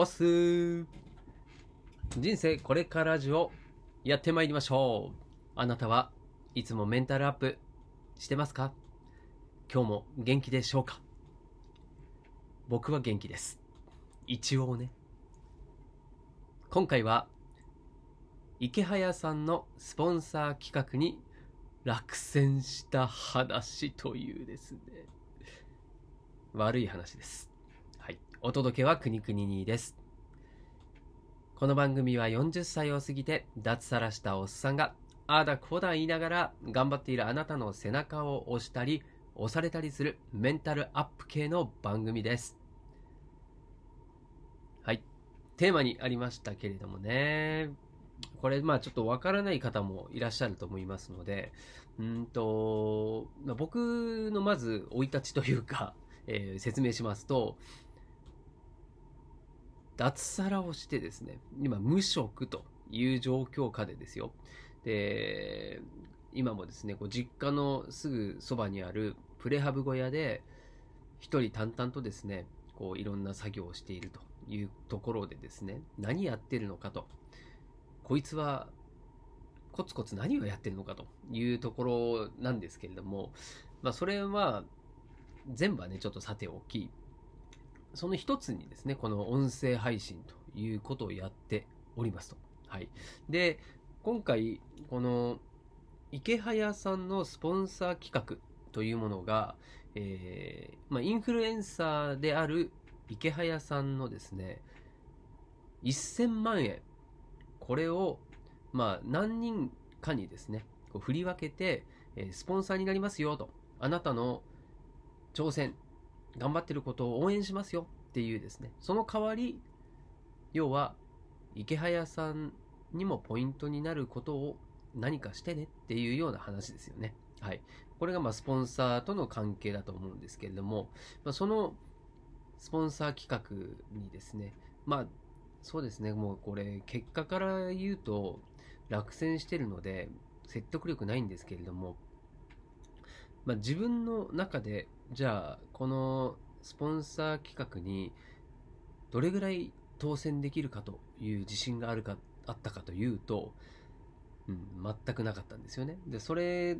おっす。ー人生これからジオやってまいりましょう。あなたはいつもメンタルアップしてますか？今日も元気でしょうか？僕は元気です。一応ね。今回は池早さんのスポンサー企画に落選した話というですね。悪い話です。お届けはくにくににです。この番組は40歳を過ぎて脱サラしたおっさんがああだこうだ言いながら頑張っているあなたの背中を押したり押されたりするメンタルアップ系の番組です。はい。テーマにありましたけれどもね。これまあちょっとわからない方もいらっしゃると思いますのでうんと僕のまず生い立ちというか、えー説明しますと脱サラをしてですね今無職という状況下でですよ。で今もですねこう実家のすぐそばにあるプレハブ小屋で一人淡々とですねこういろんな作業をしているというところでですね何やってるのかと。こいつはコツコツ何をやってるのかというところなんですけれども、まあ、それは全部はねちょっとさておきその一つにですねこの音声配信ということをやっておりますと。はい、で今回この池早さんのスポンサー企画というものが、えーまあ、インフルエンサーである池早さんのですね1000万円。これをまあ何人かにですねこう振り分けて、えースポンサーになりますよと。あなたの挑戦頑張ってることを応援しますよっていうですねその代わり要は池早さんにもポイントになることを何かしてねっていうような話ですよね。はい。これがまあスポンサーとの関係だと思うんですけれども、まあ、そのスポンサー企画にですね、まあそうですね、もうこれ結果から言うと落選してるので説得力ないんですけれども、まあ、自分の中でじゃあこのスポンサー企画にどれぐらい当選できるかという自信があるかあったかというと、うん、全くなかったんですよね。でそれ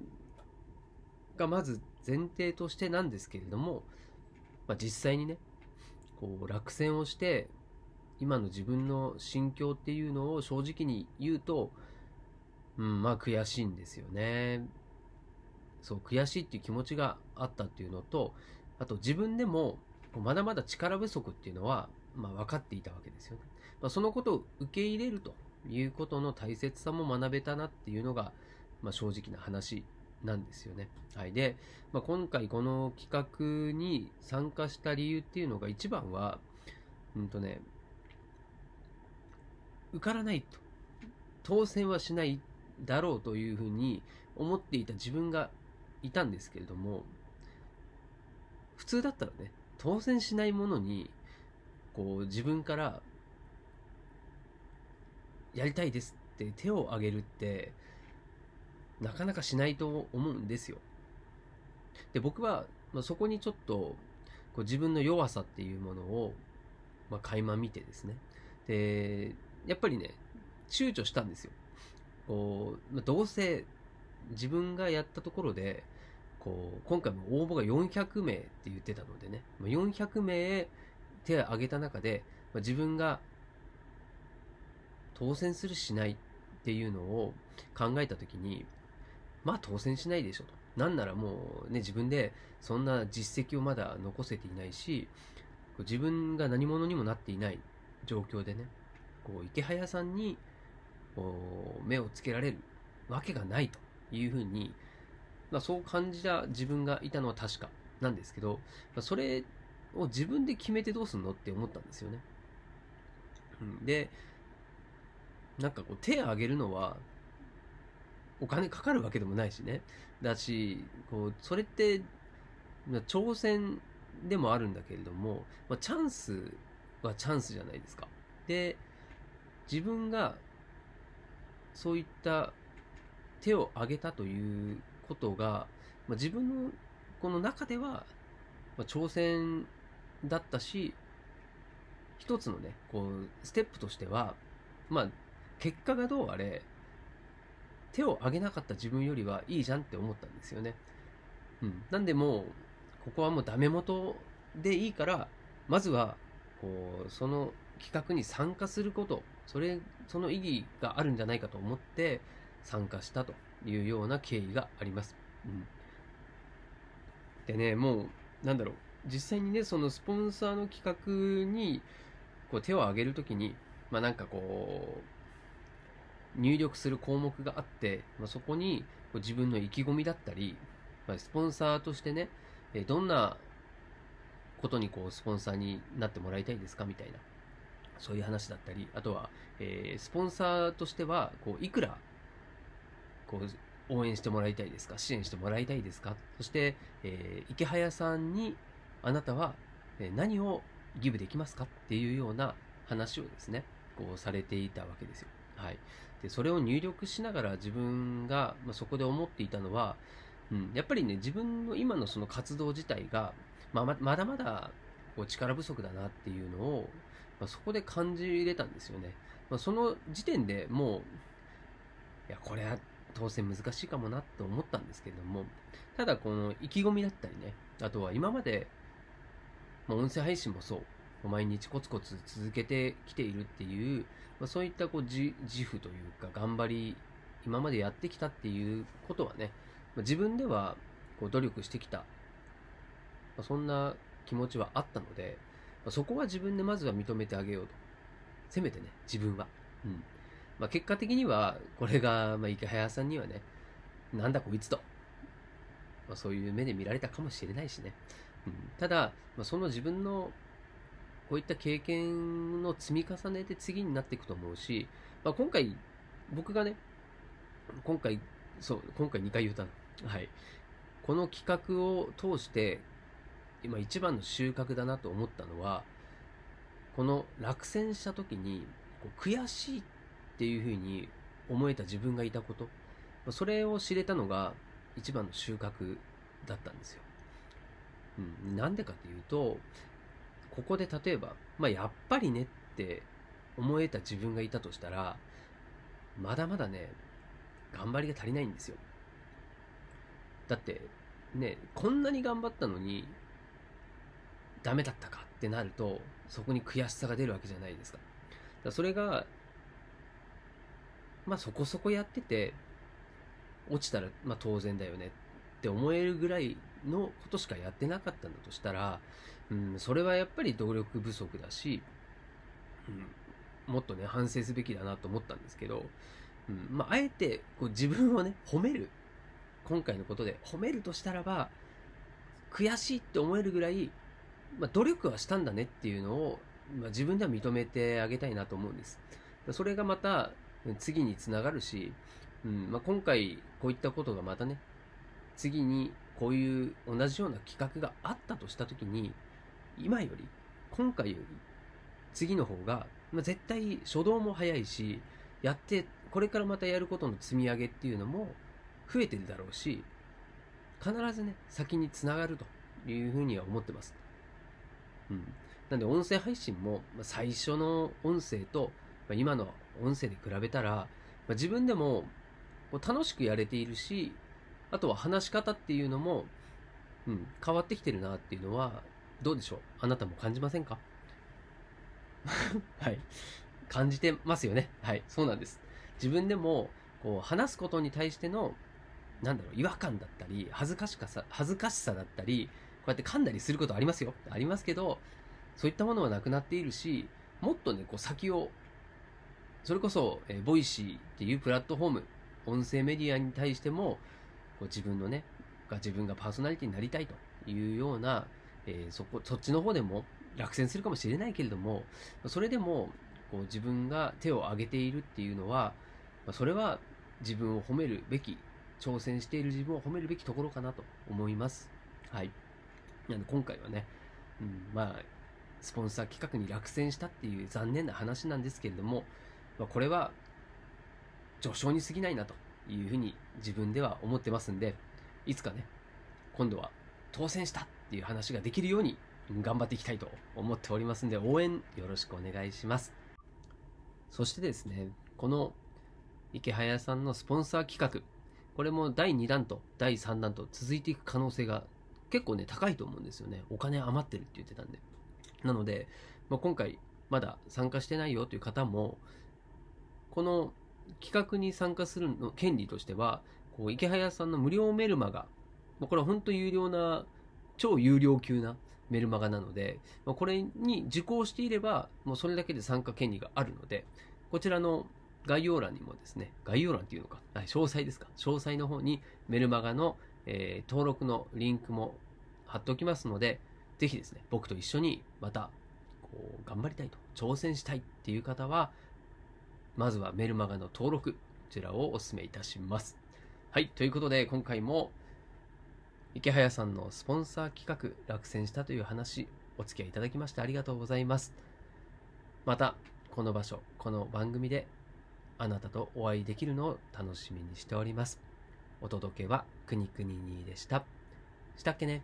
がまず前提としてなんですけれども、まあ、実際にねこう落選をして今の自分の心境っていうのを正直に言うと、うん、まあ悔しいんですよね。そう悔しいっていう気持ちがあったっていうのとあと自分でもまだまだ力不足っていうのは、まあ、分かっていたわけですよね。まあ、そのことを受け入れるということの大切さも学べたなっていうのが、まあ、正直な話なんですよね。はい、で、まあ、今回この企画に参加した理由っていうのが一番は、うんとね、受からないと当選はしないだろうというふうに思っていた自分がいたんですけれども普通だったらね当選しないものにこう自分からやりたいですって手を挙げるってなかなかしないと思うんですよ。で僕は、まあ、そこにちょっとこう自分の弱さっていうものを、まあ、垣間見てですね。でやっぱりね躊躇したんですよ。こう、まあ、どうせ自分がやったところでこう今回も応募が400名って言ってたのでね。400名手を挙げた中で、自分が当選するしないっていうのを考えた時にまあ当選しないでしょと。なんならもうね自分でそんな実績をまだ残せていないし自分が何者にもなっていない状況でねこう池早さんにこう目をつけられるわけがないと。いうふうに、まあ、そう感じた自分がいたのは確かなんですけど、まあそれを自分で決めてどうすんのって思ったんですよね。で、なんかこう手を挙げるのはお金かかるわけでもないしね。だし、こう、それって、まあ挑戦でもあるんだけれども、まあ、チャンスはチャンスじゃないですか。で、自分がそういった手を挙げたということが、まあ、自分のこの中では、まあ、挑戦だったし、一つのね、こう、ステップとしては、まあ、結果がどうあれ、手を挙げなかった自分よりはいいじゃんって思ったんですよね。うん。なんでもう、ここはもうダメ元でいいから、まずは、こう、その企画に参加すること、それ、その意義があるんじゃないかと思って参加したというような経緯があります。うん。でね、もう、なんだろう、実際にね、そのスポンサーの企画にこう手を挙げるときに、まあなんかこう、入力する項目があって、まあ、そこにこう自分の意気込みだったり、まあ、スポンサーとしてね、えどんなことにこうスポンサーになってもらいたいですかみたいな、そういう話だったり、あとは、えー、スポンサーとしては、こう、いくら、こう、応援してもらいたいですか？支援してもらいたいですか？そして、えー、池早さんにあなたは何をギブできますか？っていうような話をですね、こうされていたわけですよ。はい。で、それを入力しながら自分が、まあ、そこで思っていたのは、うん、やっぱりね、自分の今のその活動自体が、まあ、まだまだこう力不足だなっていうのを、まあ、そこで感じれたんですよね。まあ、その時点でもう、いや、これは当選難しいかもなと思ったんですけれども、ただこの意気込みだったりね、あとは今までまあ、音声配信もそう。毎日コツコツ続けてきているっていう、まあ、そういったこう自自負というか頑張り、今までやってきたっていうことはね、まあ、自分ではこう努力してきた、まあ、そんな気持ちはあったので、まあ、そこは自分でまずは認めてあげようと。せめてね、自分は。うん。まあ、結果的には、これが、まあ、池早さんにはね、なんだこいつと。まあ、そういう目で見られたかもしれないしね。うん、ただ、まあ、その自分のこういった経験の積み重ねで次になっていくと思うし、まあ、今回、僕がね、今回、そう、今回2回言うたの。はい。この企画を通して、今一番の収穫だなと思ったのは、この落選した時に、悔しいっていうふうに思えた自分がいたこと、それを知れたのが一番の収穫だったんですよ。うん、なんでかっていうと、ここで例えば、まあ、やっぱりねって思えた自分がいたとしたら、まだまだね、頑張りが足りないんですよ。だって、ね、こんなに頑張ったのに、ダメだったかってなると、そこに悔しさが出るわけじゃないですか。だそれが、まあそこそこやってて、落ちたら、まあ当然だよねって思えるぐらいのことしかやってなかったんだとしたら、うん、それはやっぱり努力不足だし、うん、もっとね、反省すべきだなと思ったんですけど、うん、まあ、あえてこう自分をね、褒める。今回のことで褒めるとしたらば、悔しいって思えるぐらい、まあ、努力はしたんだねっていうのを、まあ、自分では認めてあげたいなと思うんです。それがまた次につながるし、うんまあ、今回こういったことがまたね、次にこういう同じような企画があったとしたときに、今より、今回より、次の方が、まあ、絶対初動も早いし、やって、これからまたやることの積み上げっていうのも増えてるだろうし、必ずね、先につながるというふうには思ってます。うん。なんで音声配信も、最初の音声と、まあ、今の音声で比べたら、まあ、自分でも楽しくやれているし、あとは話し方っていうのも、うん、変わってきてるなっていうのは、どうでしょう？あなたも感じませんか？はい。感じてますよね。はい。そうなんです。自分でも、こう、話すことに対しての、なんだろう、違和感だったり、恥ずかしかさ、恥ずかしさだったり、こうやって噛んだりすることありますよ。ありますけど、そういったものはなくなっているし、もっとね、こう先を、それこそ、えー、 Voicy っていうプラットフォーム、音声メディアに対しても、こう自分のね、が自分がパーソナリティになりたいというような、えー、そこ、そっちの方でも落選するかもしれないけれども、それでも、こう自分が手を挙げているっていうのは、それは自分を褒めるべき、挑戦している自分を褒めるべきところかなと思います。はい。なんで今回はね、うん、まあ、スポンサー企画に落選したっていう残念な話なんですけれども、まあ、これは序章に過ぎないなというふうに自分では思ってますんで、いつかね、今度は当選したっていう話ができるように頑張っていきたいと思っておりますんで、応援よろしくお願いします。そしてですね、この池早さんのスポンサー企画、これも第2弾と第3弾と続いていく可能性が結構ね、高いと思うんですよね。お金余ってるって言ってたんで。なので、まあ、今回まだ参加してないよという方も、この企画に参加するの権利としては、こう池早さんの無料メルマガ、これは本当有料な、超有料級なメルマガなので、まあ、これに受講していれば、もうそれだけで参加権利があるので、こちらの概要欄にもですね、概要欄っていうのか、詳細ですか、詳細の方にメルマガの、えー、登録のリンクも貼っておきますので、ぜひですね、僕と一緒にまたこう頑張りたいと、挑戦したいっていう方は、まずはメルマガの登録、こちらをお勧めいたします。はい、ということで今回も池早さんのスポンサー企画落選したという話、お付き合いいただきましてありがとうございます。また、この場所、この番組であなたとお会いできるのを楽しみにしております。お届けはくにくににでした。したっけね？